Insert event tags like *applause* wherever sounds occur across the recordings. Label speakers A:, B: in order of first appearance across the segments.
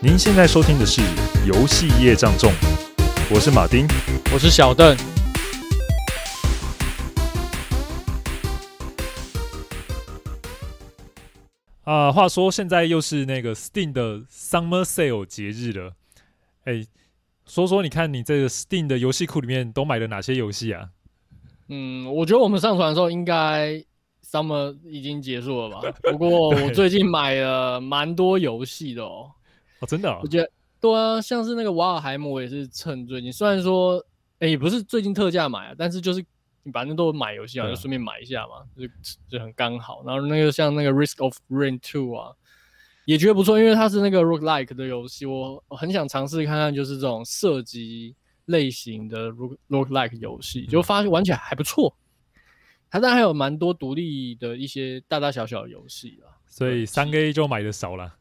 A: 您现在收听的是《游戏业障重》，我是马丁，
B: 我是小邓。
A: 啊，话说现在又是那个 Steam 的 Summer Sale 节日了，哎，说说你看你这个 Steam 的游戏库里面都买了哪些游戏啊？
B: 嗯，我觉得我们上传的时候应该 Summer 已经结束了吧？*laughs* 不过我最近买了蛮多游戏的哦。
A: 哦，真的、哦？
B: 我觉得对啊，像是那个瓦尔海姆，我也是趁最近，虽然说，也不是最近特价买啊，但是就是你反正都买游戏啊，就顺便买一下嘛，就就很刚好。然后那个像那个 Risk of Rain Two 啊，也觉得不错，因为它是那个 roguelike 的游戏，我很想尝试看看，就是这种射击类型的 roguelike 游戏，就发现玩起来还不错。它当然还有蛮多独立的一些大大小小的游戏啊，
A: 所以三 A 就买的少了。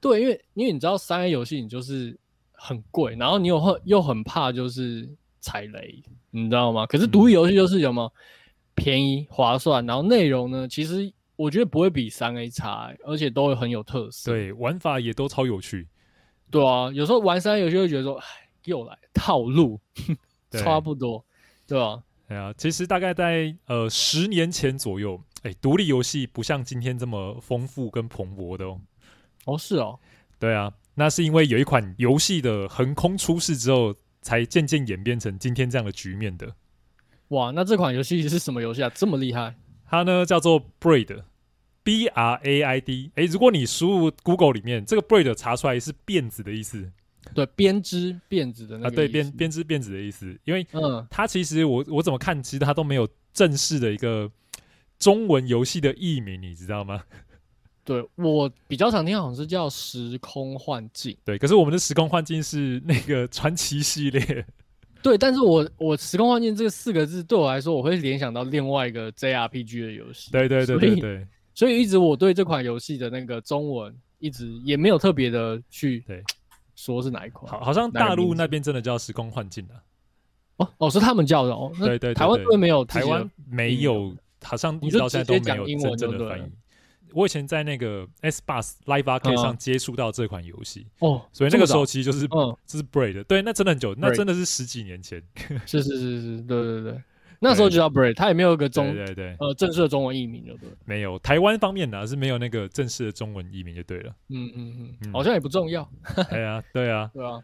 B: 对，因为因为你知道三 A 游戏你就是很贵，然后你又很又很怕就是踩雷，你知道吗？可是独立游戏就是有没有便宜划算，然后内容呢，其实我觉得不会比三 A 差，欸，而且都会很有特色。
A: 对，玩法也都超有趣。
B: 对啊，有时候玩三 A 游戏会觉得说，哎，又来套路，*laughs* 差不多，对吧？
A: 对啊，其实大概在呃十年前左右，哎，独立游戏不像今天这么丰富跟蓬勃的哦。
B: 哦，是哦，
A: 对啊，那是因为有一款游戏的横空出世之后，才渐渐演变成今天这样的局面的。
B: 哇，那这款游戏是什么游戏啊？这么厉害？
A: 它呢叫做 Braid，B R A I D。哎，如果你输入 Google 里面，这个 Braid 查出来是辫子的意思。
B: 对，编织辫子的那个。啊，
A: 对，编编织辫子的意思。因为嗯，它其实我我怎么看，其实它都没有正式的一个中文游戏的译名，你知道吗？
B: 对，我比较常听，好像是叫《时空幻境》。
A: 对，可是我们的《时空幻境》是那个传奇系列。*laughs*
B: 对，但是我我《时空幻境》这四个字对我来说，我会联想到另外一个 JRPG 的游戏。
A: 对对对对对，
B: 所以一直我对这款游戏的那个中文一直也没有特别的去对说是哪一款。
A: 好，好像大陆那边真的叫《时空幻境》的。
B: 哦哦，是他们叫的哦。
A: 对对，
B: 台湾会没有，
A: 台湾没有，好像一直到现在都没有真正的翻译。我以前在那个 Xbox Live Arcade 上接触到这款游戏哦，所以那个时候其实就是嗯，这是 Braid，对，那真的很久，那真的是十几年前。*laughs*
B: 是是是是，对对对，那时候就叫 Braid，它也没有一个中
A: 对对
B: 呃正式的中文译名，就对。
A: 没有，台湾方面呢是没有那个正式的中文译名就对了。
B: 嗯嗯。嗯，好像也不重要。*laughs*
A: 对啊对啊。
B: 对啊，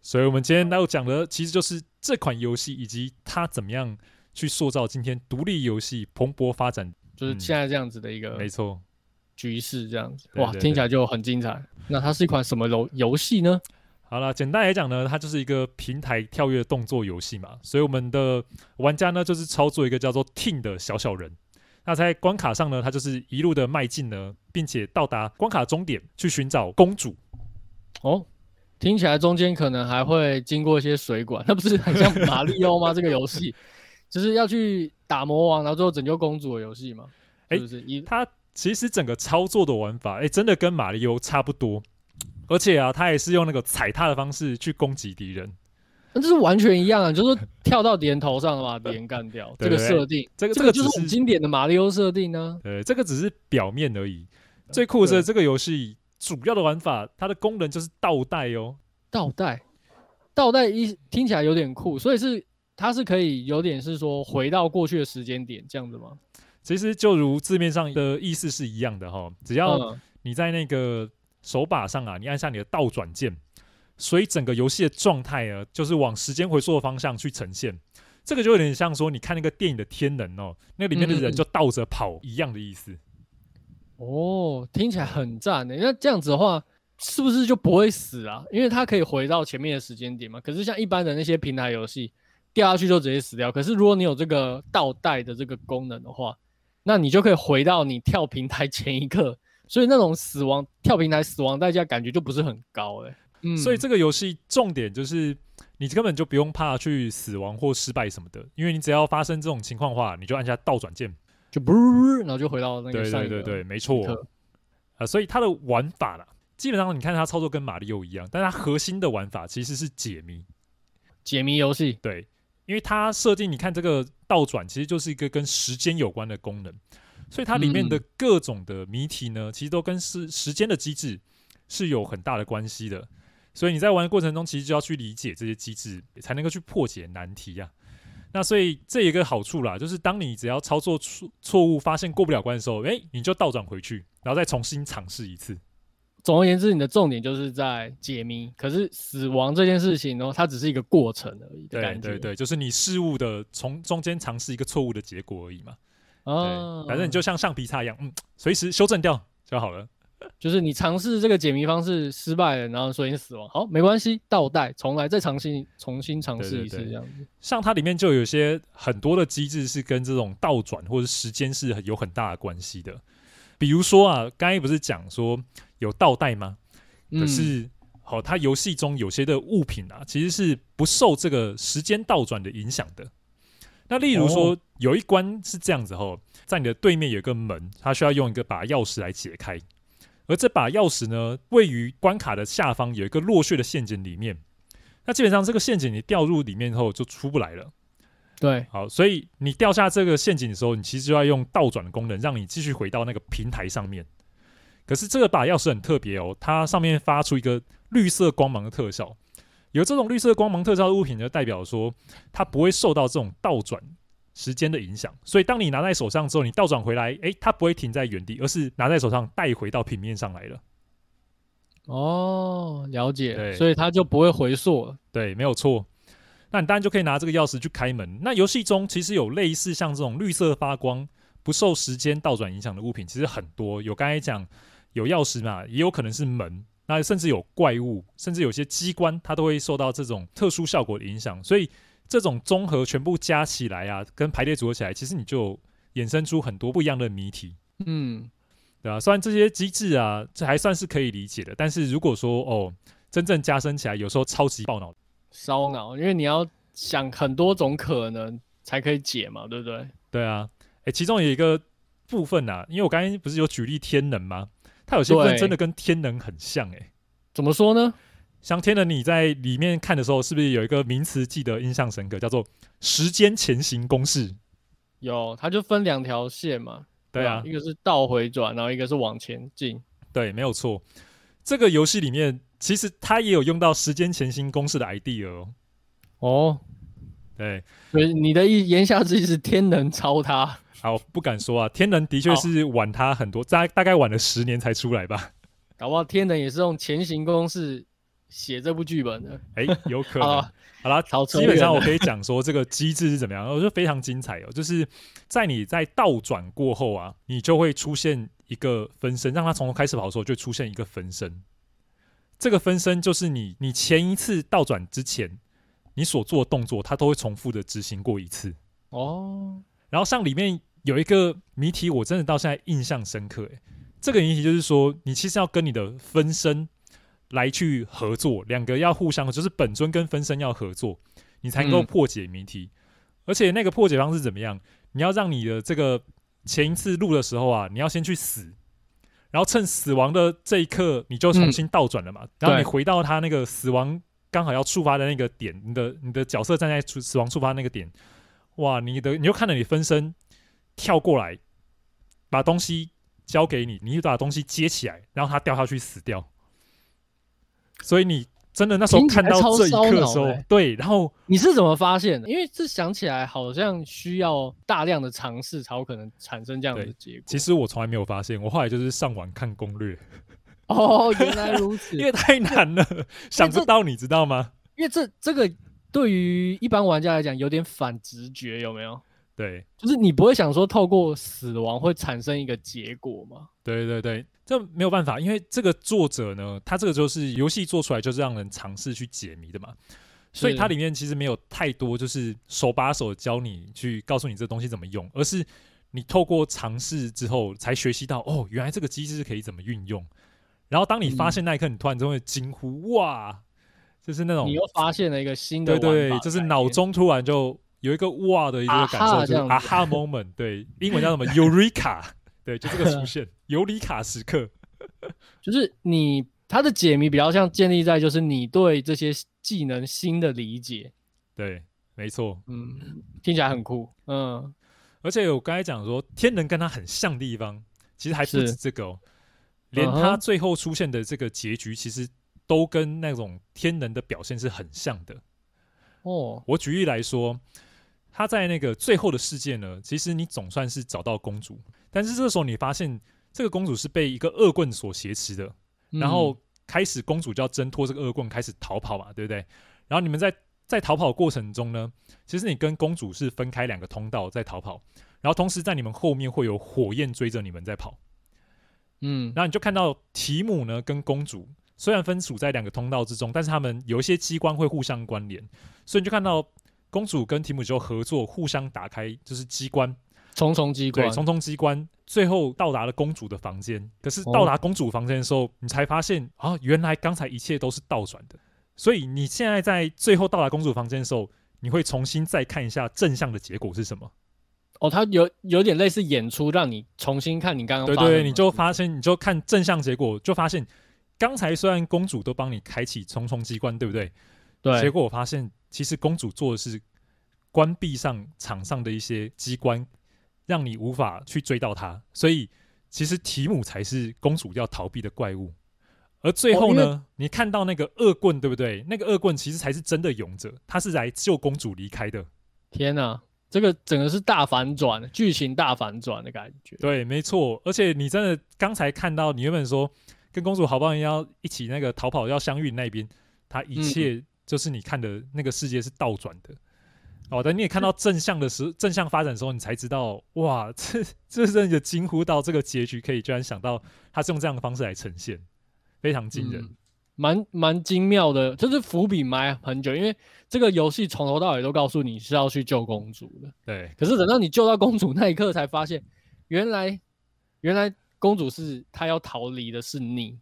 A: 所以我们今天要讲的其实就是这款游戏以及它怎么样去塑造今天独立游戏蓬勃发展，
B: 就是现在这样子的一个
A: 没错。
B: 局势这样子，哇，听起来就很精彩。那它是一款什么游游戏呢？
A: 好了，简单来讲呢，它就是一个平台跳跃动作游戏嘛。所以我们的玩家呢，就是操作一个叫做 Ting 的小小人。那在关卡上呢，它就是一路的迈进呢，并且到达关卡终点去寻找公主。
B: 哦，听起来中间可能还会经过一些水管，那不是很像马里奥吗？这个游戏就是要去打魔王，然后最后拯救公主的游戏嘛？是不是？它。其实整个操作的玩法，哎，真的跟马里奥差不多，而且啊，它也是用那个踩踏的方式去攻击敌人，那这是完全一样啊，就是说跳到敌人头上把 *laughs* 敌人干掉，这个设定，这个这个就是很经典的马里奥设定呢。
A: 对，这个只是表面而已。最酷的是这个游戏主要的玩法，它的功能就是倒带哦，
B: 倒带，倒带一听起来有点酷，所以是它是可以有点是说回到过去的时间点这样子吗？
A: 其实就如字面上的意思是一样的哈，只要你在那个手把上啊，你按下你的倒转键，所以整个游戏的状态啊，就是往时间回溯的方向去呈现。这个就有点像说你看那个电影的《天能》哦，那里面的人就倒着跑一样的意思。
B: 哦，听起来很赞诶。那这样子的话，是不是就不会死啊？因为它可以回到前面的时间点嘛。可是像一般的那些平台游戏，掉下去就直接死掉。可是如果你有这个倒带的这个功能的话，那你就可以回到你跳平台前一刻，所以那种死亡跳平台死亡代价感觉就不是很高哎、欸。
A: 嗯，所以这个游戏重点就是你根本就不用怕去死亡或失败什么的，因为你只要发生这种情况的话，你就按下倒转键，
B: 就不，然后就回到那个。
A: 对对对对，没错。啊、呃，所以它的玩法啦，基本上你看它操作跟马里奥一样，但它核心的玩法其实是解谜，
B: 解谜游戏。
A: 对。因为它设定，你看这个倒转，其实就是一个跟时间有关的功能，所以它里面的各种的谜题呢，其实都跟时时间的机制是有很大的关系的。所以你在玩的过程中，其实就要去理解这些机制，才能够去破解难题呀、啊。那所以这一个好处啦，就是当你只要操作错错误，发现过不了关的时候，诶，你就倒转回去，然后再重新尝试一次。
B: 总而言之，你的重点就是在解谜。可是死亡这件事情呢，它只是一个过程而已。
A: 对对对，就是你事物的从中间尝试一个错误的结果而已嘛。哦，反正你就像橡皮擦一样，嗯，随时修正掉就好了。
B: 就是你尝试这个解谜方式失败了，然后所以你死亡，好，没关系，倒带重来，再尝新，重新尝试一次这样子。
A: 像它里面就有些很多的机制是跟这种倒转或者时间是有很大的关系的。比如说啊，刚才不是讲说有倒带吗？可是好，它游戏中有些的物品啊，其实是不受这个时间倒转的影响的。那例如说，有一关是这样子吼，在你的对面有一个门，它需要用一个把钥匙来解开。而这把钥匙呢，位于关卡的下方，有一个落穴的陷阱里面。那基本上这个陷阱你掉入里面后就出不来了。
B: 对，
A: 好，所以你掉下这个陷阱的时候，你其实就要用倒转的功能，让你继续回到那个平台上面。可是这个把钥匙很特别哦，它上面发出一个绿色光芒的特效。有这种绿色光芒特效的物品，就代表说它不会受到这种倒转。时间的影响，所以当你拿在手上之后，你倒转回来，诶，它不会停在原地，而是拿在手上带回到平面上来了。
B: 哦，了解，所以它就不会回溯了。
A: 对，没有错。那你当然就可以拿这个钥匙去开门。那游戏中其实有类似像这种绿色发光、不受时间倒转影响的物品，其实很多。有刚才讲有钥匙嘛，也有可能是门，那甚至有怪物，甚至有些机关，它都会受到这种特殊效果的影响，所以。这种综合全部加起来啊，跟排列组合起来，其实你就衍生出很多不一样的谜题，
B: 嗯，
A: 对吧？虽然这些机制啊，这还算是可以理解的，但是如果说哦，真正加深起来，有时候超级爆脑，
B: 烧脑，因为你要想很多种可能才可以解嘛，对不对？
A: 对啊，诶，其中有一个部分啊，因为我刚才不是有举例天能吗？它有些部分真的跟天能很像，诶，
B: 怎么说呢？
A: 像天能，你在里面看的时候，是不是有一个名词记得印象深刻，叫做时间前行公式？
B: 有，它就分两条线嘛。
A: 对啊，
B: 一个是倒回转，然后一个是往前进。
A: 对，没有错。这个游戏里面其实它也有用到时间前行公式的 idea 哦。
B: 哦，
A: 对，
B: 所以你的意言下之意是天能抄他？
A: 好，不敢说啊。天能的确是晚他很多，大大概晚了十年才出来吧。
B: 搞不好天能也是用前行公式。写这部剧本的，
A: 哎、欸，有可能。好了，基本上我可以讲说这个机制是怎么样，我觉得非常精彩哦。就是在你在倒转过后啊，你就会出现一个分身，让他从头开始跑的时候就出现一个分身。这个分身就是你，你前一次倒转之前你所做的动作，它都会重复的执行过一次。
B: 哦。
A: 然后像里面有一个谜题，我真的到现在印象深刻。哎，这个谜题就是说，你其实要跟你的分身。来去合作，两个要互相，就是本尊跟分身要合作，你才能够破解谜题。嗯。而且那个破解方式怎么样？你要让你的这个前一次录的时候啊，你要先去死，然后趁死亡的这一刻，你就重新倒转了嘛。嗯。然后你回到他那个死亡刚好要触发的那个点，你的你的角色站在死亡触发那个点，哇，你的你就看到你分身跳过来，把东西交给你，你就把东西接起来，然后他掉下去死掉。所以你真的那时候看到这一刻的时候，欸、对，然后
B: 你是怎么发现的？因为这想起来好像需要大量的尝试才有可能产生这样的结果。
A: 其实我从来没有发现，我后来就是上网看攻略。
B: 哦，*laughs* 原来如此，
A: 因为太难了，想不到，你知道吗？
B: 因为这这个对于一般玩家来讲有点反直觉，有没有？
A: 对，
B: 就是你不会想说透过死亡会产生一个结果吗？
A: 对对对。这没有办法，因为这个作者呢，他这个就是游戏做出来就是让人尝试去解谜的嘛，所以它里面其实没有太多就是手把手教你去告诉你这东西怎么用，而是你透过尝试之后才学习到哦，原来这个机制是可以怎么运用。然后当你发现那一刻，你突然就会惊呼哇，就是那种
B: 你又发现了一个新的
A: 对对，就是脑中突然就有一个哇的一个感受，就是啊哈 moment，对，英文叫什么？*laughs* Eureka。对，就这个出现，尤里卡时刻，*laughs*
B: 就是你它的解谜比较像建立在就是你对这些技能新的理解。
A: 对，没错，
B: 嗯，听起来很酷，嗯，
A: 而且我刚才讲说天能跟它很像的地方，其实还不止这个哦。连他最后出现的这个结局，其实都跟那种天能的表现是很像的。
B: 哦，
A: 我举例来说，他在那个最后的世界呢，其实你总算是找到公主，但是这时候你发现这个公主是被一个恶棍所挟持的，然后开始公主就要挣脱这个恶棍，开始逃跑嘛，对不对？然后你们在在逃跑的过程中呢，其实你跟公主是分开两个通道在逃跑，然后同时在你们后面会有火焰追着你们在跑，
B: 嗯，
A: 然后你就看到提姆呢跟公主。虽然分处在两个通道之中，但是他们有一些机关会互相关联，所以你就看到公主跟提姆就合作，互相打开就是机关，
B: 重重机关，
A: 对，重重机关，最后到达了公主的房间。可是到达公主房间的时候，哦、你才发现啊，原来刚才一切都是倒转的。所以你现在在最后到达公主房间的时候，你会重新再看一下正向的结果是什么？
B: 哦，它有有点类似演出，让你重新看你刚刚。
A: 对，对对，你就发现，你就看正向结果，就发现。刚才虽然公主都帮你开启重重机关，对不对？
B: 对。
A: 结果我发现，其实公主做的是关闭上场上的一些机关，让你无法去追到她。所以，其实提姆才是公主要逃避的怪物。而最后呢，哦、你看到那个恶棍，对不对？那个恶棍其实才是真的勇者，他是来救公主离开的。
B: 天哪，这个整个是大反转，剧情大反转的感觉。
A: 对，没错。而且你真的刚才看到，你原本说。跟公主好不容易要一起那个逃跑要相遇那边，他一切就是你看的那个世界是倒转的。哦，等你也 *laughs* 看到正向的时候，正向发展的时候，你才知道哇，*laughs* 这这真的惊呼到这个结局可以居然想到他是用这样的方式来呈现，非常惊人，
B: 蛮蛮精妙的，就是伏笔埋很久，因为这个游戏从头到尾都告诉你是要去救公主的。
A: 对，
B: 可是等到你救到公主那一刻，才发现原来原来。公主是她要逃离的，是你，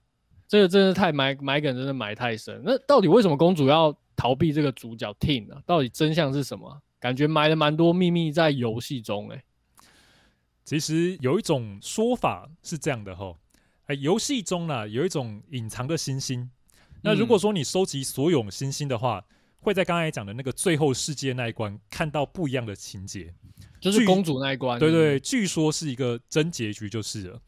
B: 这个真的太埋埋梗，真的埋太深。那到底为什么公主要逃避这个主角 Tine 呢？到底真相是什么？感觉埋了蛮多秘密在游戏中哎。
A: 其实有一种说法是这样的哈，哎，游戏中呢有一种隐藏的星星。那如果说你收集所有星星的话，会在刚才讲的那个最后世界那一关看到不一样的情节，
B: 就是公主那一关。
A: 对，对对，据说是一个真结局，就是了。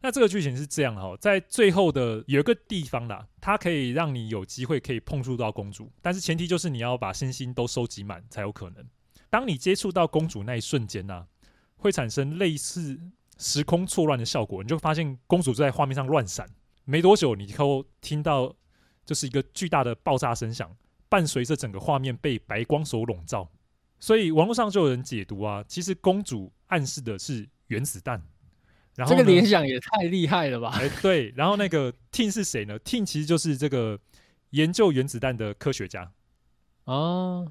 A: 那这个剧情是这样哈，在最后的有一个地方啦，它可以让你有机会可以碰触到公主，但是前提就是你要把星星都收集满才有可能。当你接触到公主那一瞬间呢，会产生类似时空错乱的效果，你就发现公主就在画面上乱闪，没多久你就听到就是一个巨大的爆炸声响，伴随着整个画面被白光所笼罩，所以网络上就有人解读啊，其实公主暗示的是原子弹。然后这
B: 个联想也太厉害了吧！
A: 哎，对，然后那个 *laughs* Tine 是谁呢？Tine 其实就是这个研究原子弹的科学家
B: 哦。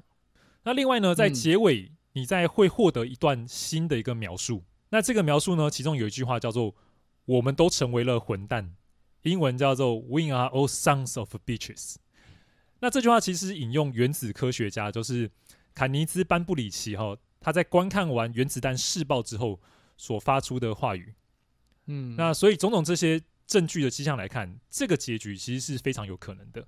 A: 那另外呢，在结尾你再会获得一段新的一个描述。嗯、那这个描述呢，其中有一句话叫做“我们都成为了混蛋”，英文叫做 “We are all sons of bitches”。那这句话其实引用原子科学家，就是坎尼兹班布里奇哈，他在观看完原子弹试爆之后所发出的话语。
B: 嗯，
A: 那所以种种这些证据的迹象来看，这个结局其实是非常有可能的。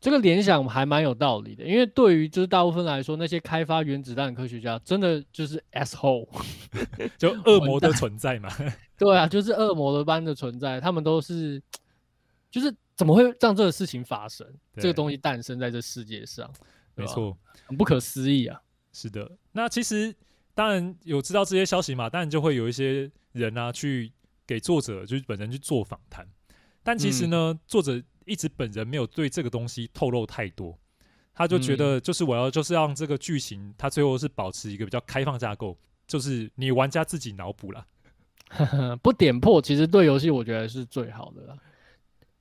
B: 这个联想还蛮有道理的，因为对于就是大部分来说，那些开发原子弹的科学家真的就是 asshole，*laughs*
A: 就恶魔的存在嘛。
B: 对啊，就是恶魔的般的存在，他们都是，就是怎么会让这个事情发生？这个东西诞生在这世界上，
A: 没错，
B: 很不可思议啊。
A: 是的，那其实当然有知道这些消息嘛，当然就会有一些人啊去。给作者就是本人去做访谈，但其实呢，嗯、作者一直本人没有对这个东西透露太多，他就觉得就是我要就是让这个剧情，他最后是保持一个比较开放架构，就是你玩家自己脑补了，*laughs*
B: 不点破，其实对游戏我觉得是最好的啦。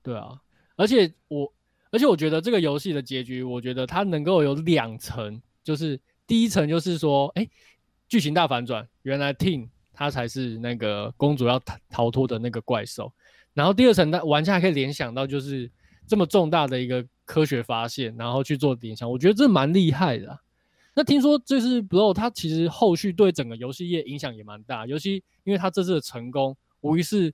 B: 对啊，而且我而且我觉得这个游戏的结局，我觉得它能够有两层，就是第一层就是说，哎，剧情大反转，原来 t i n。他才是那个公主要逃逃脱的那个怪兽，然后第二层，的玩家可以联想到就是这么重大的一个科学发现，然后去做联想，我觉得这蛮厉害的。那听说这是 Blow，它其实后续对整个游戏业影响也蛮大，尤其因为它这次的成功，无疑是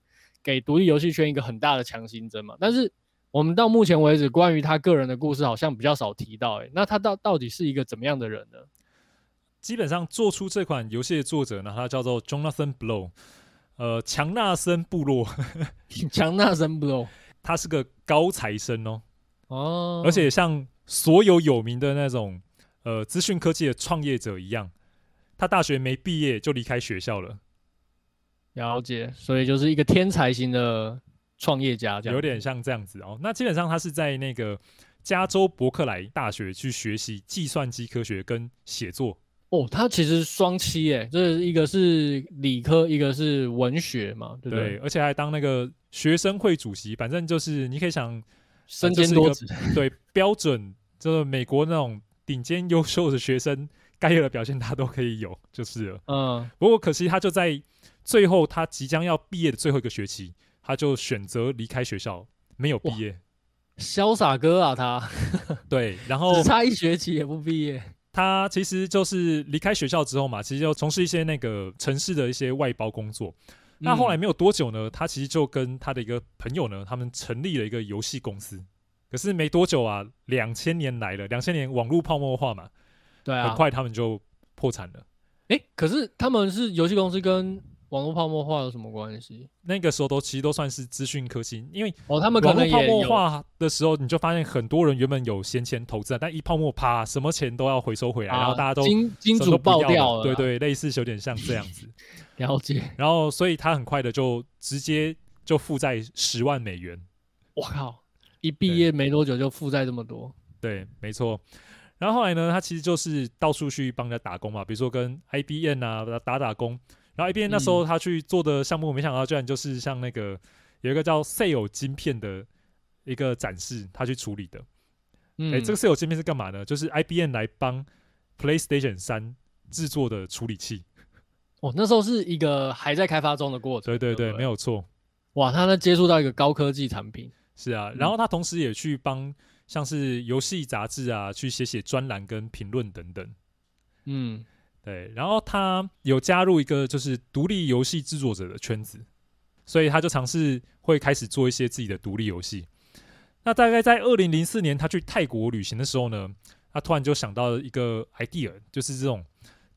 B: 给独立游戏圈一个很大的强心针嘛。但是我们到目前为止，关于他个人的故事好像比较少提到，诶，那他到到底是一个怎么样的人呢？
A: 基本上做出这款游戏的作者呢，他叫做 Jonathan Blow。呃，强纳森部落，*laughs*
B: 强纳森部落，
A: 他是个高材生哦，
B: 哦，
A: 而且像所有有名的那种呃资讯科技的创业者一样，他大学没毕业就离开学校了。
B: 了解，所以就是一个天才型的创业家，这样
A: 有点像这样子哦。那基本上他是在那个加州伯克莱大学去学习计算机科学跟写作。
B: 哦，他其实双栖诶，这一个是理科，一个是文学嘛，对不对？
A: 对，而且还当那个学生会主席，反正就是你可以想，
B: 身兼多职，
A: 呃，对，标准就是美国那种顶尖优秀的学生该有的表现，他都可以有，*laughs* 就是了。
B: 嗯，
A: 不过可惜他就在最后，他即将要毕业的最后一个学期，他就选择离开学校，没有毕业。
B: 潇洒哥啊，他 *laughs*
A: 对，然后
B: 只差一学期也不毕业。
A: 他其实就是离开学校之后嘛，其实就从事一些那个城市的一些外包工作。嗯、那后来没有多久呢，他其实就跟他的一个朋友呢，他们成立了一个游戏公司。可是没多久啊，两千年来了，两千年网络泡沫化嘛，
B: 对啊，
A: 很快他们就破产了。
B: 哎、欸，可是他们是游戏公司跟。网络泡沫化有什么关系？
A: 那个时候都其实都算是资讯科技，因为
B: 哦，他们可能
A: 泡沫化的时候，你就发现很多人原本有闲钱投资，但一泡沫啪，什么钱都要回收回来，啊、然后大家都
B: 金金主爆掉了，
A: 对，对对，类似有点像这样子。*laughs*
B: 了解。
A: 然后，所以他很快的就直接就负债十万美元。
B: 我靠！一毕业没多久就负债这么多。
A: 对，没错。然后后来呢，他其实就是到处去帮人家打工嘛，比如说跟 IBM 啊打打工。然后 IBM 那时候他去做的项目，没想到居然就是像那个有一个叫 Cell 晶片的一个展示，他去处理的。嗯，哎，这个 Cell 晶片是干嘛呢？就是 IBM 来帮 PlayStation 三制作的处理器。*laughs*
B: 哦，那时候是一个还在开发中的过程。
A: 对对对，
B: 对对
A: 没有错。
B: 哇，他能接触到一个高科技产品。
A: 是啊，然后他同时也去帮像是游戏杂志啊，去写写专栏跟评论等等。
B: 嗯。
A: 对，然后他有加入一个就是独立游戏制作者的圈子，所以他就尝试会开始做一些自己的独立游戏。那大概在二零零四年，他去泰国旅行的时候呢，他突然就想到了一个 idea，就是这种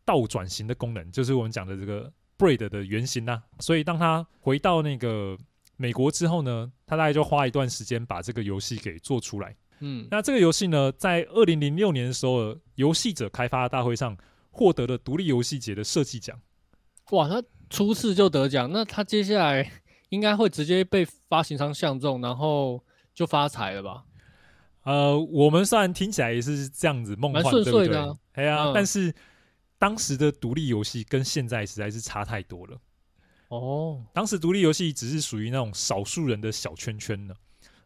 A: 倒转型的功能，就是我们讲的这个 Braid 的原型呐、啊。所以当他回到那个美国之后呢，他大概就花一段时间把这个游戏给做出来。
B: 嗯，
A: 那这个游戏呢，在二零零六年的时候，游戏者开发大会上。获得了独立游戏节的设计奖，
B: 哇！他初次就得奖，那他接下来应该会直接被发行商相中，然后就发财了吧？
A: 呃，我们虽然听起来也是这样子梦幻，
B: 顺遂的啊，
A: 对不对？哎呀，嗯，但是当时的独立游戏跟现在实在是差太多了。
B: 哦，
A: 当时独立游戏只是属于那种少数人的小圈圈呢。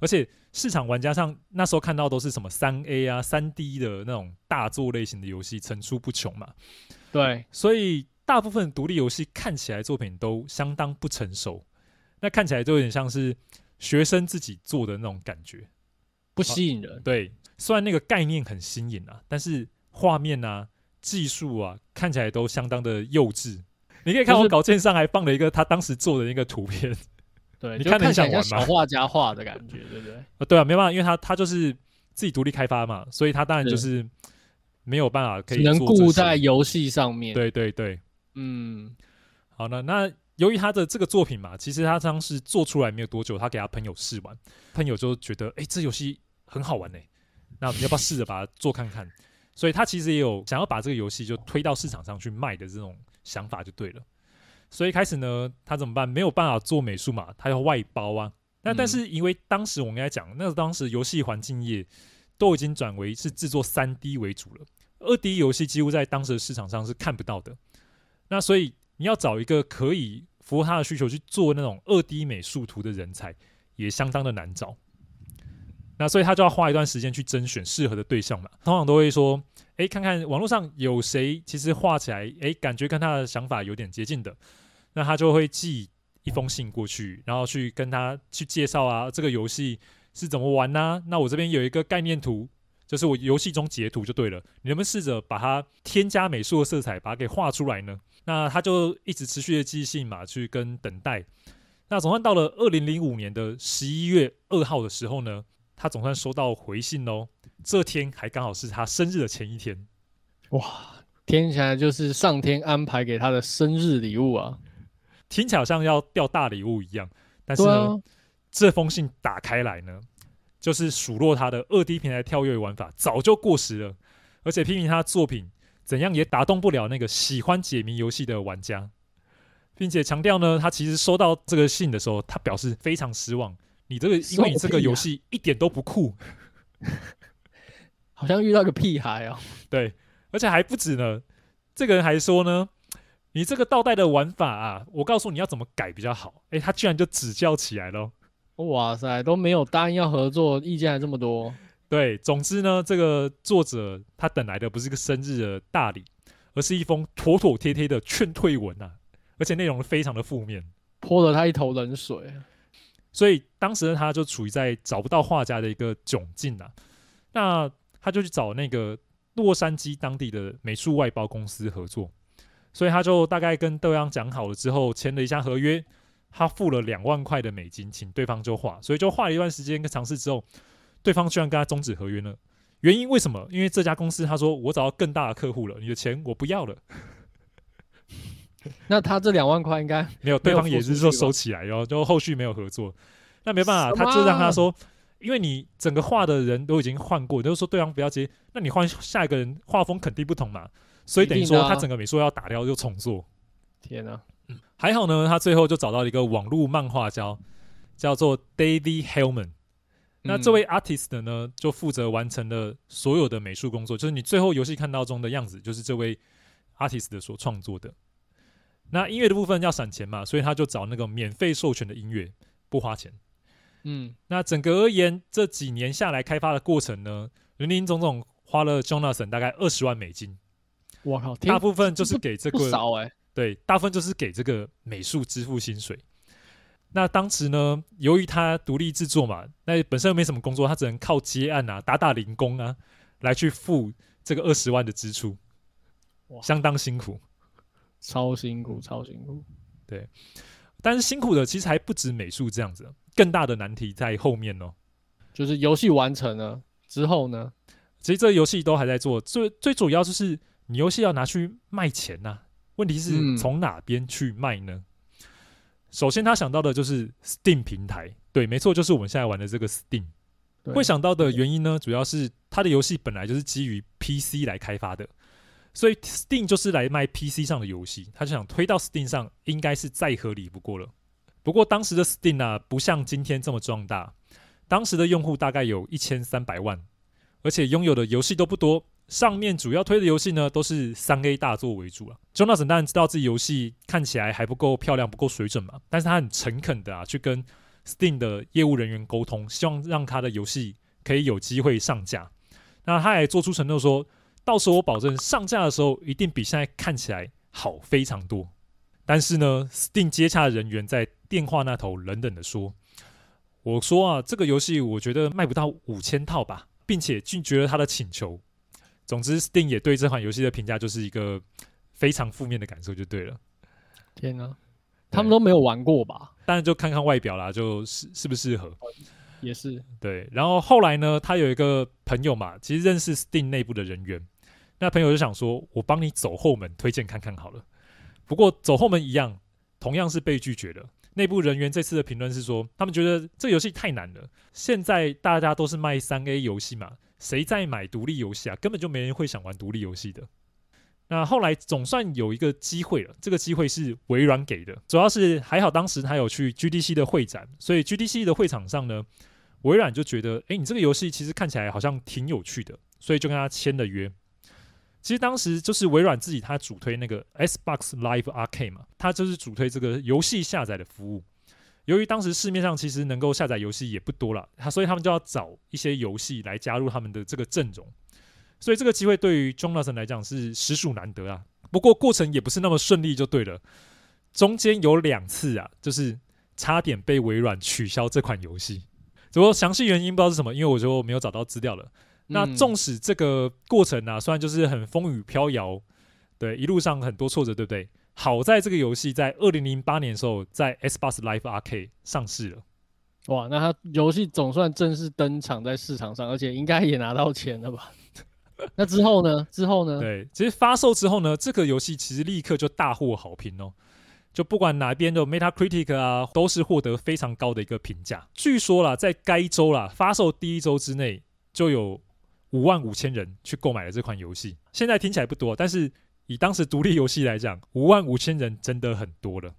A: 而且市场玩家上那时候看到都是什么三 A 啊、三 D 的那种大作类型的游戏层出不穷嘛。
B: 对，
A: 所以大部分独立游戏看起来作品都相当不成熟，那看起来就有点像是学生自己做的那种感觉，
B: 不吸引人。
A: 啊，对，虽然那个概念很新颖啊，但是画面啊、技术啊看起来都相当的幼稚。你可以看我稿件上还放了一个他当时做的那个图片。
B: 对，
A: 你看得很想玩吗？
B: 小画家画的感觉，对不对？
A: 啊，对啊，没办法，因为他他就是自己独立开发嘛，所以他当然就是没有办法可以
B: 能顾在游戏上面。
A: 对对对，
B: 嗯，
A: 好呢。那由于他的这个作品嘛，其实他当时做出来没有多久，他给他朋友试玩，朋友就觉得，哎，这游戏很好玩呢，那你要不要试着把它做看看？所以他其实也有想要把这个游戏就推到市场上去卖的这种想法，就对了。所以开始呢，他怎么办？没有办法做美术嘛，他要外包啊。那但是因为当时我们应该讲，那当时游戏环境业都已经转为是制作三 D 为主了，二 D 游戏几乎在当时的市场上是看不到的。那所以你要找一个可以符合他的需求去做那种二 D 美术图的人才，也相当的难找。那所以他就要花一段时间去甄选适合的对象嘛。通常都会说，哎，看看网络上有谁其实画起来，哎，感觉跟他的想法有点接近的。那他就会寄一封信过去，然后去跟他去介绍啊，这个游戏是怎么玩呢、那我这边有一个概念图，就是我游戏中截图就对了。你能不能试着把它添加美术的色彩，把它给画出来呢？那他就一直持续的寄信嘛，去跟等待。那总算到了二零零五年的十一月二号的时候呢，他总算收到回信喽。这天还刚好是他生日的前一天。
B: 哇，听起来就是上天安排给他的生日礼物啊！
A: 听起来好像要掉大礼物一样。但是呢，啊、这封信打开来呢，就是数落他的二 D 平台跳跃玩法早就过时了，而且批评他的作品怎样也打动不了那个喜欢解谜游戏的玩家，并且强调呢，他其实收到这个信的时候，他表示非常失望。你这个，因为你这个游戏一点都不酷，*laughs*
B: 好像遇到个屁孩哦。
A: 对，而且还不止呢。这个人还说呢，你这个倒带的玩法啊，我告诉你要怎么改比较好。诶，他居然就指教起来了。
B: 哇塞，都没有答应要合作，意见还这么多。
A: 对，总之呢，这个作者他等来的不是一个生日的大礼，而是一封妥妥帖帖的劝退文啊，而且内容非常的负面，
B: 泼了他一头冷水。
A: 所以当时他就处于在找不到画家的一个窘境啊。那他就去找那个。洛杉矶当地的美术外包公司合作，所以他就大概跟对方讲好了之后，签了一下合约。他付了两万块的美金，请对方就画，所以就画了一段时间跟尝试之后，对方居然跟他终止合约了。原因为什么？因为这家公司他说我找到更大的客户了，你的钱我不要了。*laughs*
B: 那他这两万块应该
A: 没有，对方也是说收起来，然后就后续没有合作。那没办法，他就让他说。因为你整个画的人都已经换过，就是说对方不要接，那你换下一个人画风肯定不同嘛，所以等于说他整个美术要打掉又重做。
B: 天哪，
A: 嗯，还好呢，他最后就找到了一个网络漫画家，叫做 David Hellman。那这位 artist 呢，就负责完成了所有的美术工作，就是你最后游戏看到中的样子，就是这位 artist 的所创作的。那音乐的部分要省钱嘛，所以他就找那个免费授权的音乐，不花钱。
B: 嗯，
A: 那整个而言，这几年下来开发的过程呢，林林总总花了 Jonathan 大概二十万美金。
B: 我靠，
A: 大部分就是给这
B: 个少哎、欸，
A: 对，大部分就是给这个美术支付薪水。那当时呢，由于他独立制作嘛，那本身又没什么工作，他只能靠接案啊、打打零工啊，来去付这个二十万的支出，相当辛苦，
B: 超辛苦，超辛苦。
A: 对，但是辛苦的其实还不止美术这样子。更大的难题在后面哦，
B: 就是游戏完成了之后呢，
A: 其实这个游戏都还在做，最最主要就是你游戏要拿去卖钱呐、啊。问题是从哪边去卖呢？嗯、首先他想到的就是 Steam 平台，对，没错，就是我们现在玩的这个 Steam。会想到的原因呢，主要是他的游戏本来就是基于 PC 来开发的，所以 Steam 就是来卖 PC 上的游戏，他就想推到 Steam 上，应该是再合理不过了。不过当时的 Steam 啊，不像今天这么壮大。当时的用户大概有一千三百万，而且拥有的游戏都不多。上面主要推的游戏呢，都是三 A 大作为主啊。Jonathan 当然知道自己游戏看起来还不够漂亮，不够水准嘛，但是他很诚恳的啊，去跟 Steam 的业务人员沟通，希望让他的游戏可以有机会上架。那他也做出承诺说，到时候我保证上架的时候一定比现在看起来好非常多。但是呢，Steam 接洽的人员在电话那头冷冷的说：“我说啊，这个游戏我觉得卖不到五千套吧，并且拒绝了他的请求。总之，Steam 也对这款游戏的评价就是一个非常负面的感受，就对了。
B: 天啊，他们都没有玩过吧？
A: 当然就看看外表啦，就适适不适合。
B: 也是
A: 对。然后后来呢，他有一个朋友嘛，其实认识 Steam 内部的人员，那朋友就想说，我帮你走后门，推荐看看好了。”不过走后门一样，同样是被拒绝的。内部人员这次的评论是说，他们觉得这个游戏太难了。现在大家都是卖三 A 游戏嘛，谁在买独立游戏啊？根本就没人会想玩独立游戏的。那后来总算有一个机会了，这个机会是微软给的。主要是还好当时他有去 GDC 的会展，所以 GDC 的会场上呢，微软就觉得，诶，你这个游戏其实看起来好像挺有趣的，所以就跟他签了约。其实当时就是微软自己，它主推那个 Xbox Live Arcade 嘛，它就是主推这个游戏下载的服务。由于当时市面上其实能够下载游戏也不多了，他所以他们就要找一些游戏来加入他们的这个阵容。所以这个机会对于 Jonathan 来讲是实属难得啊。不过过程也不是那么顺利，就对了。中间有两次啊，就是差点被微软取消这款游戏。只不过详细原因不知道是什么，因为我就没有找到资料了。那纵使这个过程啊，虽然就是很风雨飘摇，对，一路上很多挫折，对不对？好在这个游戏在二零零八年的时候，在 Xbox Live Arcade 上市了。
B: 哇，那它游戏总算正式登场在市场上，而且应该也拿到钱了吧？*laughs* 那之后呢？之后呢？
A: 对，其实发售之后呢，这个游戏其实立刻就大获好评哦。就不管哪边的 Metacritic 啊，都是获得非常高的一个评价。据说啦，在该周啦发售第一周之内，就有五万五千人去购买了这款游戏。现在听起来不多，但是以当时独立游戏来讲，五万五千人真的很多了，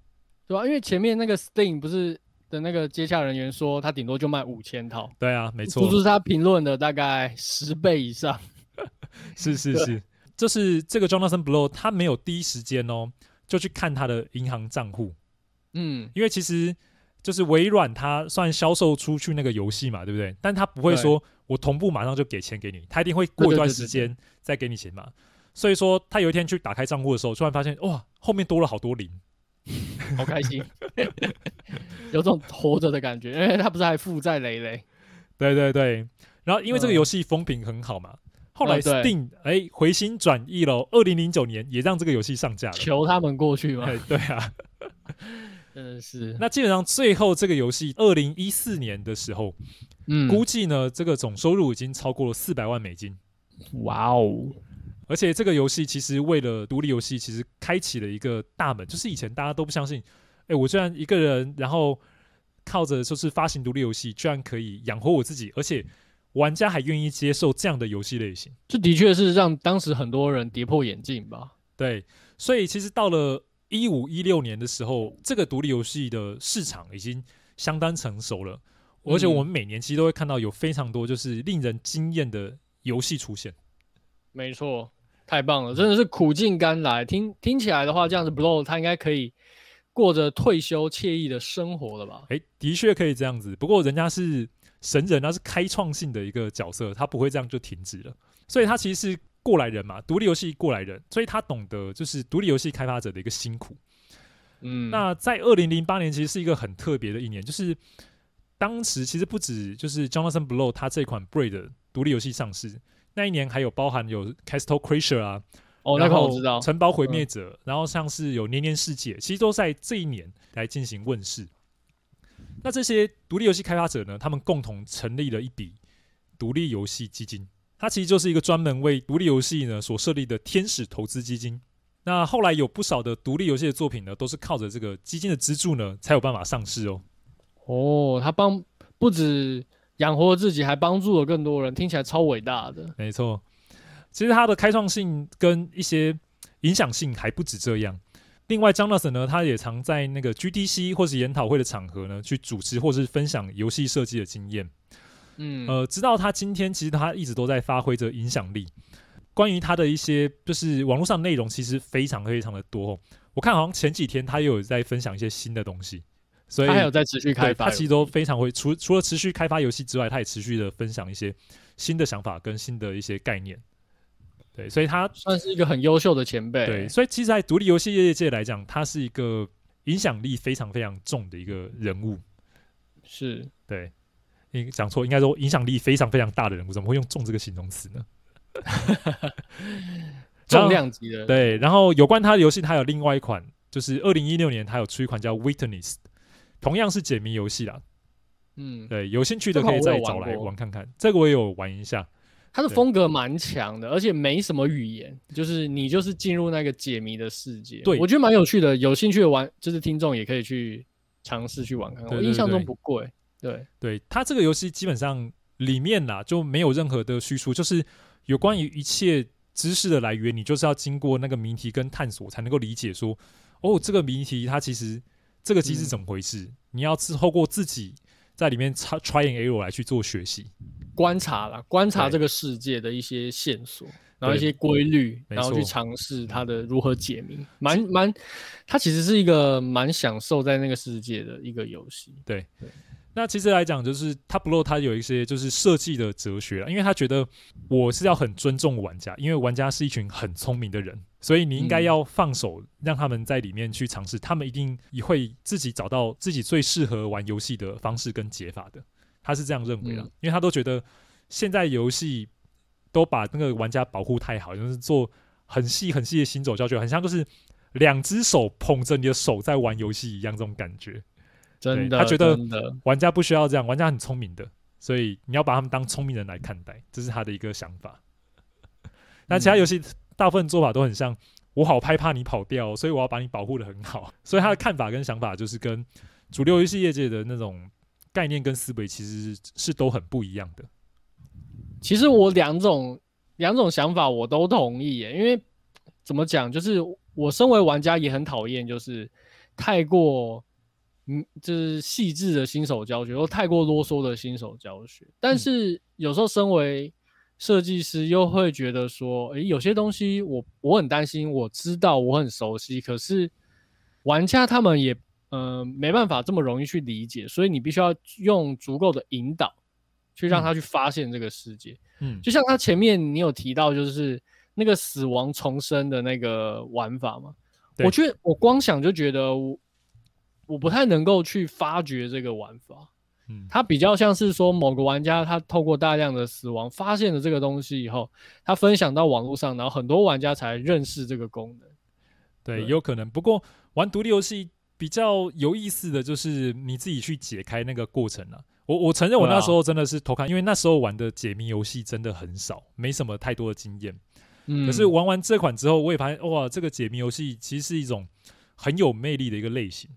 B: 对吧、啊？因为前面那个 Steam 不是的那个接洽人员说，他顶多就卖五千套。
A: 对啊，没错，
B: 足足是他评论的大概十倍以上。*laughs*
A: 是是是，就是这个 Jonathan Blow 他没有第一时间哦。就去看他的银行账户，嗯，因为其实就是微软，它算销售出去那个游戏嘛，对不对？但他不会说我同步马上就给钱给你，他一定会过一段时间再给你钱嘛。所以说，他有一天去打开账户的时候，突然发现哇，后面多了好多零，*laughs*
B: 好开心，*laughs* 有种活着的感觉，因为他不是还负债累累。
A: 对对对，然后因为这个游戏风评很好嘛。嗯后来 Steam 哎、欸、回心转意了，二零零九年也让这个游戏上架了，
B: 求他们过去吗？
A: 欸、对啊，*laughs*
B: 真的是。
A: 那基本上最后这个游戏二零一四年的时候，嗯，估计呢这个总收入已经超过了四百万美金。
B: 哇哦！
A: 而且这个游戏其实为了独立游戏，其实开启了一个大门，就是以前大家都不相信，哎、欸，我居然一个人，然后靠着就是发行独立游戏，居然可以养活我自己，而且。玩家还愿意接受这样的游戏类型，
B: 这的确是让当时很多人跌破眼镜吧？
A: 对，所以其实到了一五一六年的时候，这个独立游戏的市场已经相当成熟了，而且我们每年其实都会看到有非常多就是令人惊艳的游戏出现。
B: 没错，太棒了，真的是苦尽甘来。听听起来的话，这样子 Blow 他应该可以过着退休惬意的生活了吧？
A: 诶，的确可以这样子，不过人家是。神人，他是开创性的一个角色，他不会这样就停止了，所以他其实是过来人嘛，独立游戏过来人，所以他懂得就是独立游戏开发者的一个辛苦。嗯，那在二零零八年其实是一个很特别的一年，就是当时其实不止就是 Jonathan Blow 他这款 Braid 的独立游戏上市，那一年还有包含有 Castle Crasher 啊，
B: 哦，那个我知道，
A: 城堡毁灭者，嗯、然后像是有年年世界，其实都在这一年来进行问世。那这些独立游戏开发者呢，他们共同成立了一笔独立游戏基金，它其实就是一个专门为独立游戏呢所设立的天使投资基金。那后来有不少的独立游戏的作品呢，都是靠着这个基金的资助呢，才有办法上市哦。
B: 哦，他帮不止养活了自己，还帮助了更多人，听起来超伟大的。
A: 没错，其实它的开创性跟一些影响性还不止这样。另外，Jonathan 呢，他也常在那个 GDC 或是研讨会的场合呢，去主持或是分享游戏设计的经验。嗯，呃，直到他今天，其实他一直都在发挥着影响力。关于他的一些就是网络上内容，其实非常非常的多哦。我看好像前几天他又有在分享一些新的东西，所以
B: 他还有在持续开发。
A: 他其实都非常会，除除了持续开发游戏之外，他也持续的分享一些新的想法跟新的一些概念。对，所以他
B: 算是一个很优秀的前辈。
A: 对，所以其实，在独立游戏业界来讲，他是一个影响力非常非常重的一个人物。
B: 是，
A: 对，你讲错，应该说影响力非常非常大的人物，怎么会用“重”这个形容词呢？*laughs*
B: 重量级的。
A: 对，然后有关他的游戏，他有另外一款，就是二零一六年他有出一款叫《Witness》，同样是解谜游戏啦。嗯，对，有兴趣的可以再找来玩看看。这个我也有玩一下。
B: 它的风格蛮强的，而且没什么语言，就是你就是进入那个解谜的世界。对，我觉得蛮有趣的，有兴趣的玩，就是听众也可以去尝试去玩看我印象中不贵。对对，
A: 它这个游戏基本上里面啦就没有任何的叙述，就是有关于一切知识的来源，你就是要经过那个谜题跟探索才能够理解说，哦，这个谜题它其实这个机制怎么回事？嗯、你要透过自己在里面 try and error 来去做学习。
B: 观察了，观察这个世界的一些线索，然后一些规律，然后去尝试它的如何解谜，蛮蛮，它其实是一个蛮享受在那个世界的一个游戏。
A: 对，对，那其实来讲，就是他 Blow 他有一些就是设计的哲学，因为他觉得我是要很尊重玩家，因为玩家是一群很聪明的人，所以你应该要放手让他们在里面去尝试，他们一定也会自己找到自己最适合玩游戏的方式跟解法的。他是这样认为的，嗯、因为他都觉得现在游戏都把那个玩家保护太好，就是做很细很细的行走教学，很像就是两只手捧着你的手在玩游戏一样，这种感觉。
B: 真的，
A: 他觉得玩家不需要这样，玩家很聪明的，所以你要把他们当聪明人来看待，这是他的一个想法。*laughs* 那其他游戏大部分做法都很像，我好害怕你跑掉，所以我要把你保护的很好。*laughs* 所以他的看法跟想法就是跟主流游戏业界的那种概念跟思维其实是都很不一样的。
B: 其实我两种两种想法我都同意耶，因为怎么讲，就是我身为玩家也很讨厌，就是太过嗯，就是细致的新手教学或太过啰嗦的新手教学。但是有时候身为设计师又会觉得说，诶，有些东西我我很担心，我知道我很熟悉，可是玩家他们也嗯、呃、没办法这么容易去理解，所以你必须要用足够的引导。去让他去发现这个世界，嗯，就像他前面你有提到，就是那个死亡重生的那个玩法嘛，我觉得我光想就觉得我我不太能够去发掘这个玩法，嗯，它比较像是说某个玩家他透过大量的死亡发现了这个东西以后，他分享到网络上，然后很多玩家才认识这个功能，
A: 对，对有可能。不过玩独立游戏比较有意思的就是你自己去解开那个过程了。我我承认，我那时候真的是偷看，因为那时候玩的解谜游戏真的很少，没什么太多的经验。嗯，可是玩完这款之后，我也发现，哇，这个解谜游戏其实是一种很有魅力的一个类型。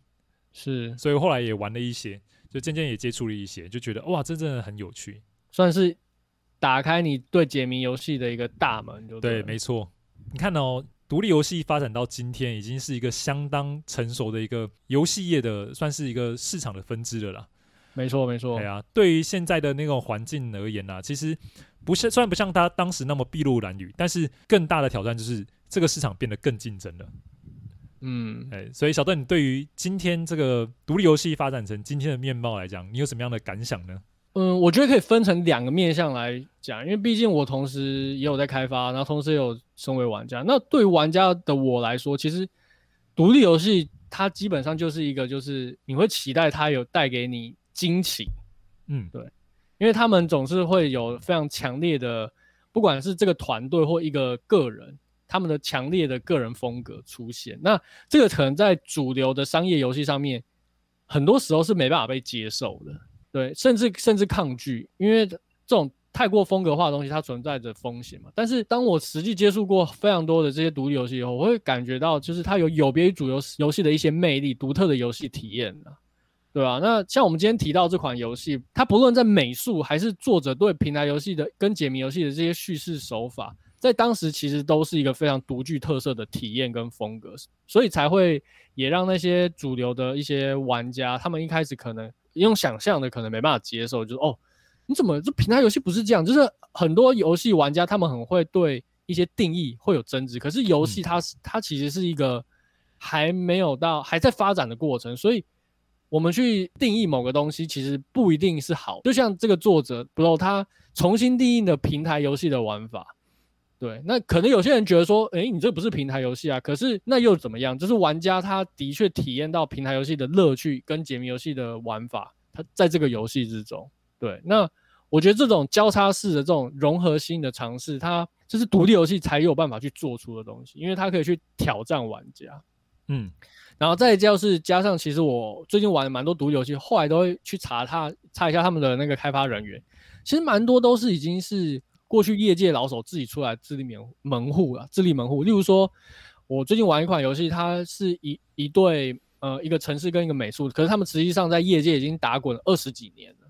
B: 是，
A: 所以后来也玩了一些，就渐渐也接触了一些，就觉得哇，这真的很有趣，
B: 算是打开你对解谜游戏的一个大门就对。
A: 对，没错。你看哦，独立游戏发展到今天，已经是一个相当成熟的一个游戏业的，算是一个市场的分支了啦。
B: 没错，没错。
A: 对啊，对于现在的那种环境而言呢、啊，其实不是，虽然不像他当时那么筚路蓝缕，但是更大的挑战就是这个市场变得更竞争了。
B: 嗯，
A: 哎，所以小邓，你对于今天这个独立游戏发展成今天的面貌来讲，你有什么样的感想呢？
B: 嗯，我觉得可以分成两个面向来讲，因为毕竟我同时也有在开发，然后同时也有身为玩家。那对于玩家的我来说，其实独立游戏它基本上就是一个，就是你会期待它有带给你。惊喜，嗯，对，因为他们总是会有非常强烈的，不管是这个团队或一个个人，他们的强烈的个人风格出现。那这个可能在主流的商业游戏上面，很多时候是没办法被接受的，对，甚至甚至抗拒，因为这种太过风格化的东西，它存在着风险嘛。但是当我实际接触过非常多的这些独立游戏以后，我会感觉到，就是它有有别于主流游戏的一些魅力，独特的游戏体验啊。对吧？那像我们今天提到这款游戏，它不论在美术还是作者对平台游戏的跟解谜游戏的这些叙事手法，在当时其实都是一个非常独具特色的体验跟风格，所以才会也让那些主流的一些玩家，他们一开始可能用想象的可能没办法接受，就是哦，你怎么这平台游戏不是这样？就是很多游戏玩家他们很会对一些定义会有争执，可是游戏它是它其实是一个还没有到还在发展的过程，所以。我们去定义某个东西，其实不一定是好。就像这个作者 Blow 他重新定义的平台游戏的玩法，对，那可能有些人觉得说，诶，你这不是平台游戏啊。可是那又怎么样？就是玩家他的确体验到平台游戏的乐趣跟解谜游戏的玩法，他在这个游戏之中，对。那我觉得这种交叉式的这种融合性的尝试，它就是独立游戏才有办法去做出的东西，因为它可以去挑战玩家，嗯。然后再就是加上，其实我最近玩了蛮多独立游戏，后来都会去查他查一下他们的那个开发人员，其实蛮多都是已经是过去业界老手自己出来自立门门户了，自立门户。例如说，我最近玩一款游戏，它是一一对呃一个城市跟一个美术，可是他们实际上在业界已经打滚了二十几年了。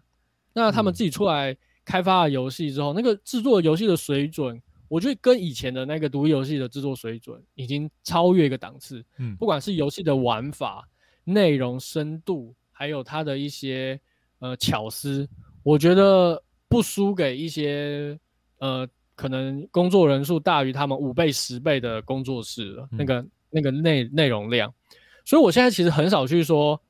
B: 那他们自己出来开发了游戏之后，那个制作游戏的水准。我觉得跟以前的那个独立游戏的制作水准已经超越一个档次，嗯，不管是游戏的玩法、内容深度，还有它的一些呃巧思，我觉得不输给一些呃可能工作人数大于他们五倍、十倍的工作室了，那个那个内内容量。所以我现在其实很少去说，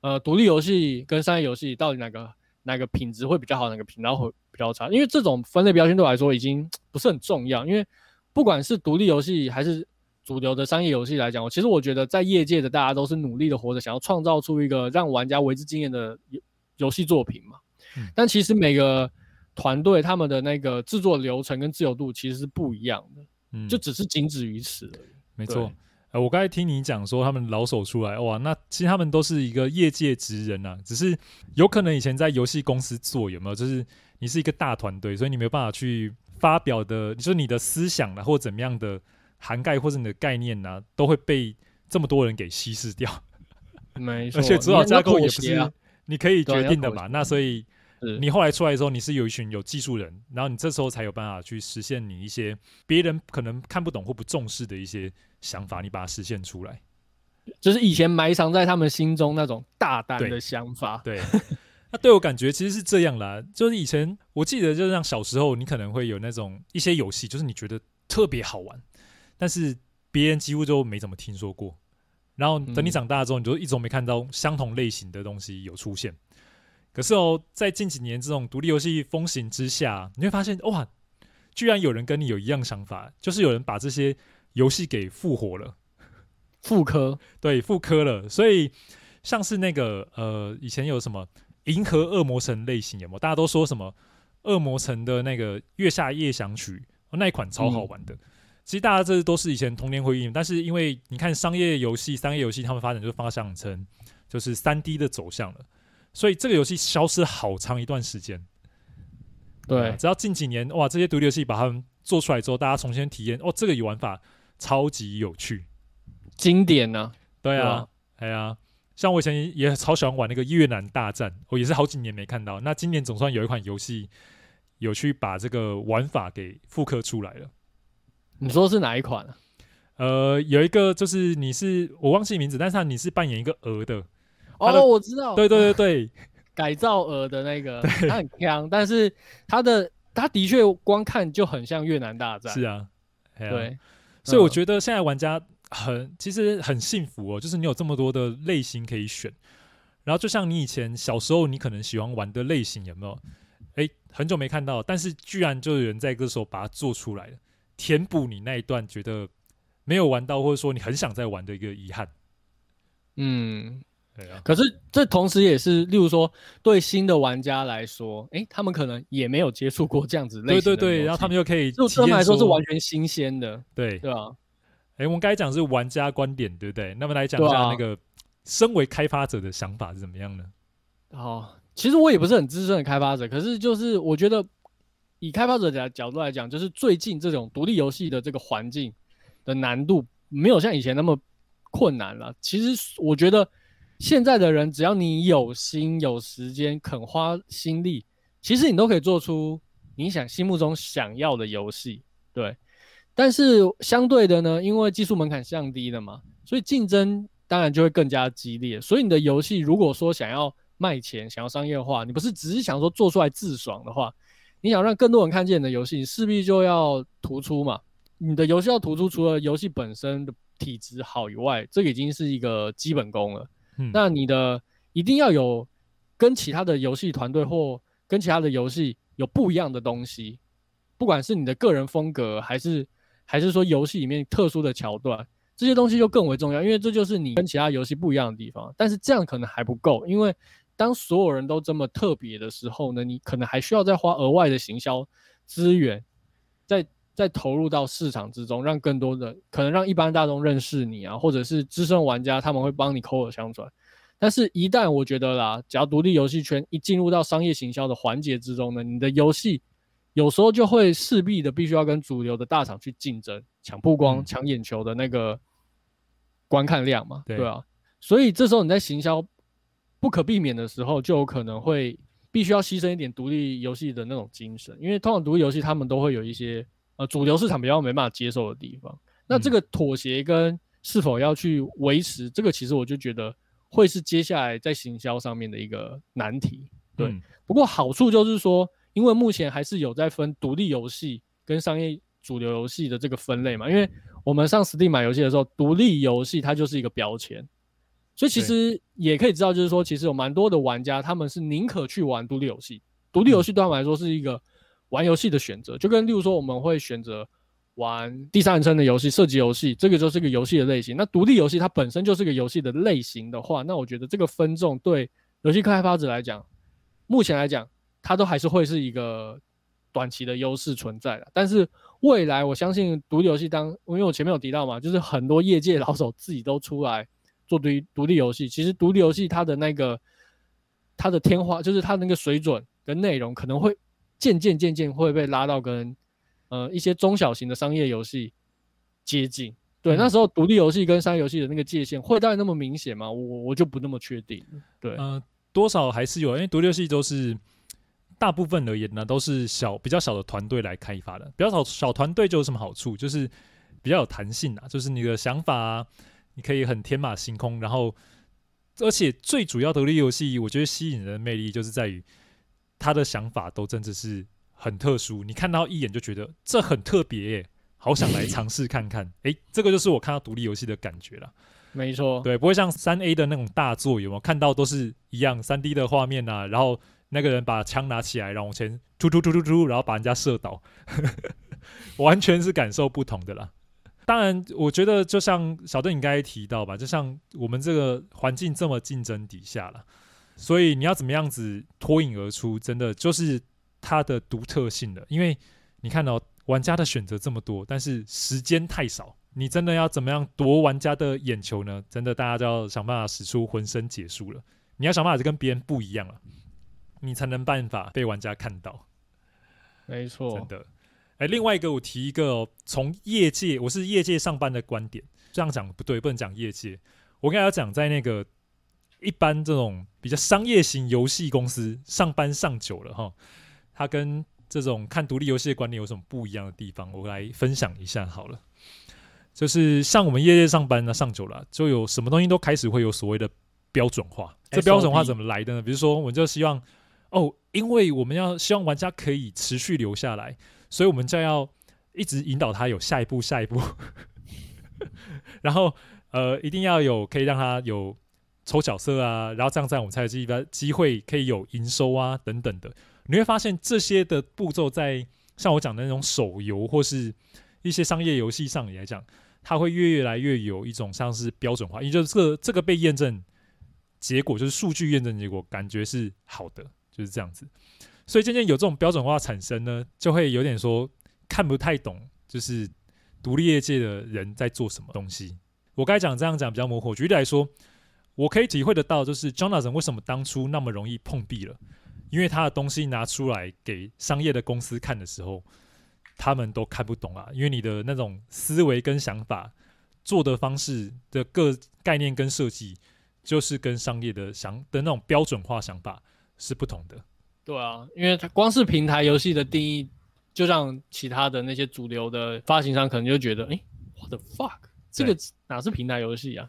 B: 呃，独立游戏跟商业游戏到底哪个哪个品质会比较好，哪个品质会。比较差，因为这种分类标签对我来说已经不是很重要。因为不管是独立游戏还是主流的商业游戏来讲，我其实我觉得在业界的大家都是努力的活着，想要创造出一个让玩家为之惊艳的游游戏作品嘛。嗯。但其实每个团队他们的那个制作流程跟自由度其实是不一样的，嗯，就只是仅止于此而已。
A: 没错。呃，我刚才听你讲说他们老手出来，哇，那其实他们都是一个业界职人啊，只是有可能以前在游戏公司做，有没有？就是。你是一个大团队，所以你没有办法去发表的，就是你的思想啊，或怎么样的涵盖或者你的概念呢、啊，都会被这么多人给稀释掉。
B: 没错，*laughs*
A: 而且主导架构也不是
B: 你，
A: 你可以决定的嘛。那所以你后来出来的时候，你是有一群有技术人，然后你这时候才有办法去实现你一些别人可能看不懂或不重视的一些想法，你把它实现出来。
B: 就是以前埋藏在他们心中那种大胆的想法。
A: 对，对 *laughs* 那对我感觉其实是这样啦。就是以前我记得，就是像小时候，你可能会有那种一些游戏，就是你觉得特别好玩，但是别人几乎就没怎么听说过。然后等你长大之后，你就一直都没看到相同类型的东西有出现。可是哦，在近几年这种独立游戏风行之下，你会发现哇，居然有人跟你有一样想法，就是有人把这些游戏给复活了。
B: 复刻，*laughs*
A: 对，复刻了。所以像是那个呃，以前有什么《银河恶魔城》类型有没有？大家都说什么《恶魔城》的那个《月下夜想曲》那一款超好玩的。嗯、其实大家这都是以前童年回忆，但是因为你看商业游戏、商业游戏他们发展就发向成就是三 D 的走向了，所以这个游戏消失好长一段时间。
B: 对，
A: 直到近几年哇，这些独立游戏把它们做出来之后，大家重新体验哦，这个玩法超级有趣。
B: 经典呢、啊？
A: 对啊，哎呀、啊，像我以前也超喜欢玩那个越南大战，我也是好几年没看到。那今年总算有一款游戏有去把这个玩法给复刻出来了。
B: 你说是哪一款啊？
A: 呃，有一个就是你是我忘记名字，但是你是扮演一个鹅的。
B: 哦，我知道。
A: 对对对对，*laughs*
B: 改造鹅的那个，它很强，但是它的它的确光看就很像越南大战。
A: 是啊，啊
B: 对，
A: 所以我觉得现在玩家。很，其实很幸福哦，就是你有这么多的类型可以选，然后就像你以前小时候，你可能喜欢玩的类型有没有？诶，很久没看到，但是居然就有人在这时候把它做出来了，填补你那一段觉得没有玩到，或者说你很想再玩的一个遗憾。
B: 嗯，对啊。可是这同时也是，例如说对新的玩家来说，诶，他们可能也没有接触过这样子类型的。对对对，
A: 然后他们就可以，
B: 就对他们来说是完全新鲜的。
A: 对，
B: 对啊。
A: 哎、欸，我们刚才讲是玩家观点，对不对？那么来讲一下那个身为开发者的想法是怎么样呢？
B: 哦，其实我也不是很资深的开发者，可是就是我觉得以开发者的角度来讲，就是最近这种独立游戏的这个环境的难度没有像以前那么困难了。其实我觉得现在的人，只要你有心、有时间、肯花心力，其实你都可以做出你想心目中想要的游戏，对。但是相对的呢，因为技术门槛降低了嘛，所以竞争当然就会更加激烈。所以你的游戏如果说想要卖钱、想要商业化，你不是只是想说做出来自爽的话，你想让更多人看见你的游戏，你势必就要突出嘛。你的游戏要突出，除了游戏本身的体质好以外，这已经是一个基本功了。嗯，那你的一定要有跟其他的游戏团队或跟其他的游戏有不一样的东西，不管是你的个人风格还是。还是说游戏里面特殊的桥段，这些东西就更为重要，因为这就是你跟其他游戏不一样的地方。但是这样可能还不够，因为当所有人都这么特别的时候呢，你可能还需要再花额外的行销资源，再再投入到市场之中，让更多的可能让一般大众认识你啊，或者是资深玩家他们会帮你口耳相传。但是，一旦我觉得啦，只要独立游戏圈一进入到商业行销的环节之中呢，你的游戏。有时候就会势必的必须要跟主流的大厂去竞争，抢曝光、抢眼球的那个观看量嘛，对，对啊。所以这时候你在行销不可避免的时候，就有可能会必须要牺牲一点独立游戏的那种精神，因为通常独立游戏他们都会有一些呃主流市场比较没办法接受的地方。那这个妥协跟是否要去维持，这个其实我就觉得会是接下来在行销上面的一个难题。对，嗯、不过好处就是说。因为目前还是有在分独立游戏跟商业主流游戏的这个分类嘛，因为我们上 Steam 买游戏的时候，独立游戏它就是一个标签，所以其实也可以知道，就是说其实有蛮多的玩家他们是宁可去玩独立游戏，独立游戏对他们来说是一个玩游戏的选择，就跟例如说我们会选择玩第三人称的游戏、射击游戏，这个就是个游戏的类型。那独立游戏它本身就是个游戏的类型的话，那我觉得这个分众对游戏开发者来讲，目前来讲。它都还是会是一个短期的优势存在的，但是未来我相信独立游戏当，因为我前面有提到嘛，就是很多业界老手自己都出来做独独立游戏，其实独立游戏它的那个它的天花，就是它那个水准跟内容可能会渐渐渐渐会被拉到跟呃一些中小型的商业游戏接近。对，嗯、那时候独立游戏跟商业游戏的那个界限会到那么明显吗？我我就不那么确定。对，嗯、
A: 呃，多少还是有，因为独立游戏都是大部分而言呢，都是小比较小的团队来开发的。比较小小团队就有什么好处？就是比较有弹性啊，就是你的想法啊，你可以很天马行空。然后，而且最主要独立游戏，我觉得吸引人的魅力就是在于他的想法都真的是很特殊，你看到一眼就觉得这很特别耶。好想来尝试看看，*laughs* 诶、欸，这个就是我看到独立游戏的感觉了。
B: 没错，
A: 对，不会像三 A 的那种大作，有没有看到都是一样三 D 的画面啊？然后那个人把枪拿起来，然后往前突突突突突，然后把人家射倒，*laughs* 完全是感受不同的啦。当然，我觉得就像小邓你刚才提到吧，就像我们这个环境这么竞争底下了，所以你要怎么样子脱颖而出，真的就是它的独特性了，因为你看到。玩家的选择这么多，但是时间太少，你真的要怎么样夺玩家的眼球呢？真的，大家就要想办法使出浑身解数了。你要想办法跟别人不一样了，你才能办法被玩家看到。
B: 没错，
A: 真的。哎、欸，另外一个我提一个从业界，我是业界上班的观点，这样讲不对，不能讲业界。我跟大家讲，在那个一般这种比较商业型游戏公司上班上久了哈，它跟这种看独立游戏的观念有什么不一样的地方？我来分享一下好了。就是像我们业界上班呢，上久了，就有什么东西都开始会有所谓的标准化。这标准化怎么来的呢？比如说，我们就希望哦，因为我们要希望玩家可以持续留下来，所以我们就要一直引导他有下一步、下一步。*laughs* 然后呃，一定要有可以让他有抽角色啊，然后这样这样我们才有机机会可以有营收啊等等的。你会发现这些的步骤，在像我讲的那种手游或是一些商业游戏上来讲，它会越来越有一种像是标准化，也就是这个这个被验证结果，就是数据验证结果，感觉是好的，就是这样子。所以渐渐有这种标准化产生呢，就会有点说看不太懂，就是独立业界的人在做什么东西。我该讲这样讲比较模糊。举例来说，我可以体会得到，就是 Jonathan 为什么当初那么容易碰壁了。因为他的东西拿出来给商业的公司看的时候，他们都看不懂啊。因为你的那种思维跟想法、做的方式的各概念跟设计，就是跟商业的想的那种标准化想法是不同的。
B: 对啊，因为它光是平台游戏的定义，就让其他的那些主流的发行商可能就觉得，哎，what the fuck，这个哪是平台游戏啊？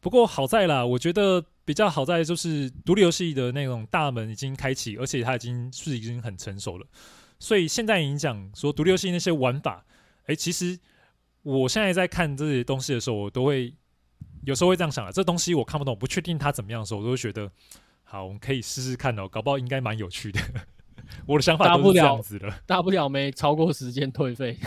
A: 不过好在啦，我觉得。比较好在就是独立游戏的那种大门已经开启，而且它已经是已经很成熟了。所以现在你讲说独立游戏那些玩法，哎，其实我现在在看这些东西的时候，我都会有时候会这样想啊，这东西我看不懂，不确定它怎么样的时候，我都会觉得好，我们可以试试看哦，搞不好应该蛮有趣的。*laughs* 我的想法都是这样子的，
B: 大不了没超过时间退费。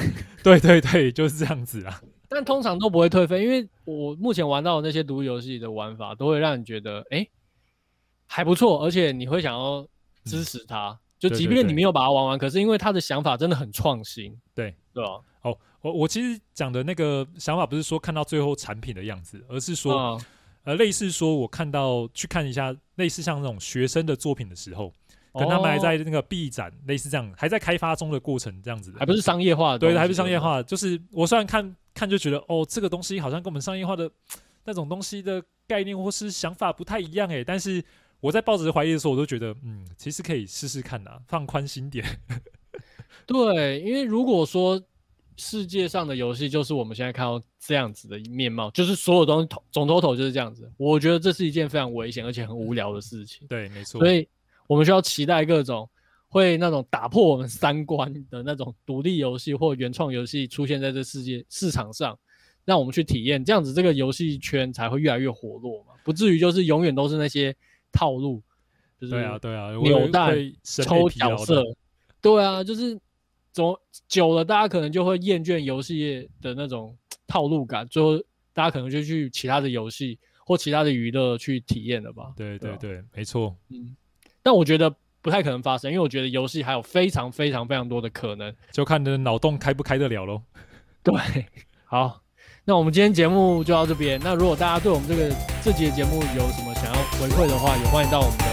A: 对对对，就是这样子啊。
B: 但通常都不会退费，因为我目前玩到的那些独立游戏的玩法，都会让你觉得哎、欸、还不错，而且你会想要支持它。嗯、就即便你没有把它玩完，可是因为他的想法真的很创新，
A: 对
B: 对啊。
A: 哦，我我其实讲的那个想法不是说看到最后产品的样子，而是说、嗯、呃类似说我看到去看一下类似像那种学生的作品的时候。跟他们还在那个 B 展，哦、类似这样，还在开发中的过程，这样子的，
B: 还不是商业化的，
A: 对，还不是商业化。就是我虽然看看就觉得，哦，这个东西好像跟我们商业化的 *tsk* 那种东西的概念或是想法不太一样诶。但是我在抱着怀疑的时候，我都觉得，嗯，其实可以试试看呐，放宽心点。*laughs*
B: 对，因为如果说世界上的游戏就是我们现在看到这样子的面貌，就是所有东西总 total 就是这样子，我觉得这是一件非常危险而且很无聊的事情。
A: 对，没错。
B: 所以。我们需要期待各种会那种打破我们三观的那种独立游戏或原创游戏出现在这世界市场上，让我们去体验，这样子这个游戏圈才会越来越活络嘛，不至于就是永远都是那些套路，就是
A: 对啊对啊，
B: 扭蛋抽角色，对啊，就是总久了，大家可能就会厌倦游戏的那种套路感，最后大家可能就去其他的游戏或其他的娱乐去体验了吧？
A: 对对对，对没错，
B: 嗯。但我觉得不太可能发生，因为我觉得游戏还有非常非常非常多的可能，
A: 就看你的脑洞开不开得了喽。
B: 对，*laughs* 好，那我们今天节目就到这边。那如果大家对我们这个这集的节目有什么想要回馈的话，也欢迎到我们的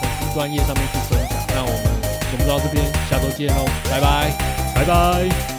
B: 粉丝专业上面去分享。那我们节目到这边，下周见喽，拜拜，
A: 拜拜。